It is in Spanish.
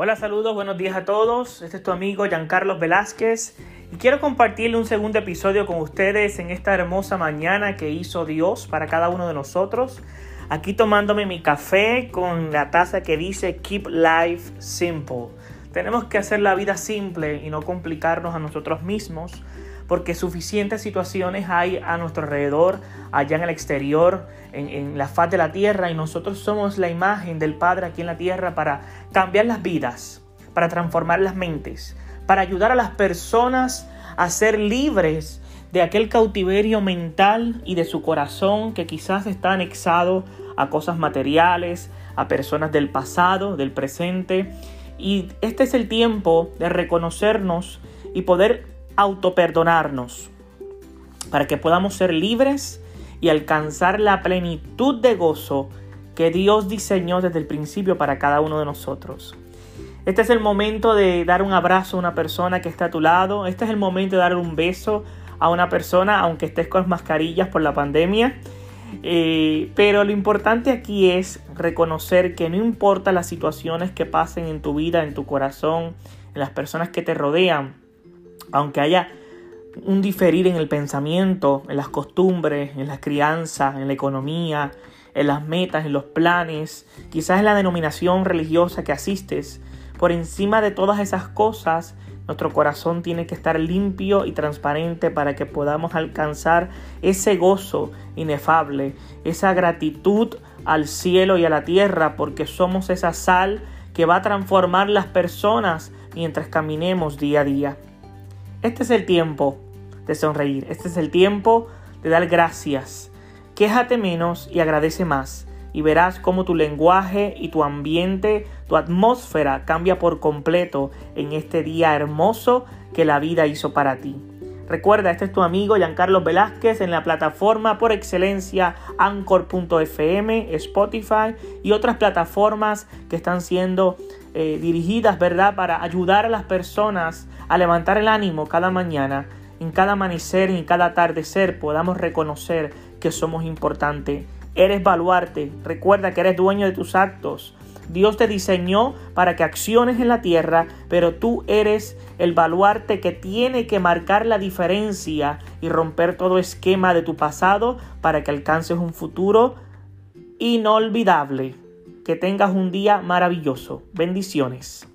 Hola, saludos, buenos días a todos. Este es tu amigo Giancarlos Velázquez y quiero compartirle un segundo episodio con ustedes en esta hermosa mañana que hizo Dios para cada uno de nosotros. Aquí tomándome mi café con la taza que dice Keep Life Simple. Tenemos que hacer la vida simple y no complicarnos a nosotros mismos porque suficientes situaciones hay a nuestro alrededor, allá en el exterior, en, la faz de la tierra, y nosotros somos la imagen del Padre aquí en la tierra para cambiar las vidas, para transformar las mentes, para ayudar a las personas a ser libres de aquel cautiverio mental y de su corazón que quizás está anexado a cosas materiales, a personas del pasado, del presente. Y este es el tiempo de reconocernos y poder autoperdonarnos para que podamos ser libres y alcanzar la plenitud de gozo que Dios diseñó desde el principio para cada uno de nosotros. Este es el momento de dar un abrazo a una persona que está a tu lado. Este es el momento de dar un beso a una persona, aunque estés con mascarillas por la pandemia. Eh, pero lo importante aquí es reconocer que no importa las situaciones que pasen en tu vida, en tu corazón, en las personas que te rodean, aunque haya un diferir en el pensamiento, en las costumbres, en la crianza, en la economía, en las metas, en los planes, quizás en la denominación religiosa que asistes, por encima de todas esas cosas, nuestro corazón tiene que estar limpio y transparente para que podamos alcanzar ese gozo inefable, esa gratitud al cielo y a la tierra, porque somos esa sal que va a transformar las personas mientras caminemos día a día. Este es el tiempo de sonreír, este es el tiempo de dar gracias. Quéjate menos y agradece más y verás cómo tu lenguaje y tu ambiente, tu atmósfera cambia por completo en este día hermoso que la vida hizo para ti. Recuerda, este es tu amigo Giancarlo Velázquez en la plataforma por excelencia anchor.fm, Spotify y otras plataformas que están siendo eh, dirigidas, ¿verdad?, para ayudar a las personas a levantar el ánimo cada mañana, en cada amanecer y en cada atardecer podamos reconocer que somos importantes. Eres baluarte, recuerda que eres dueño de tus actos. Dios te diseñó para que acciones en la tierra, pero tú eres el baluarte que tiene que marcar la diferencia y romper todo esquema de tu pasado para que alcances un futuro inolvidable. Que tengas un día maravilloso. Bendiciones.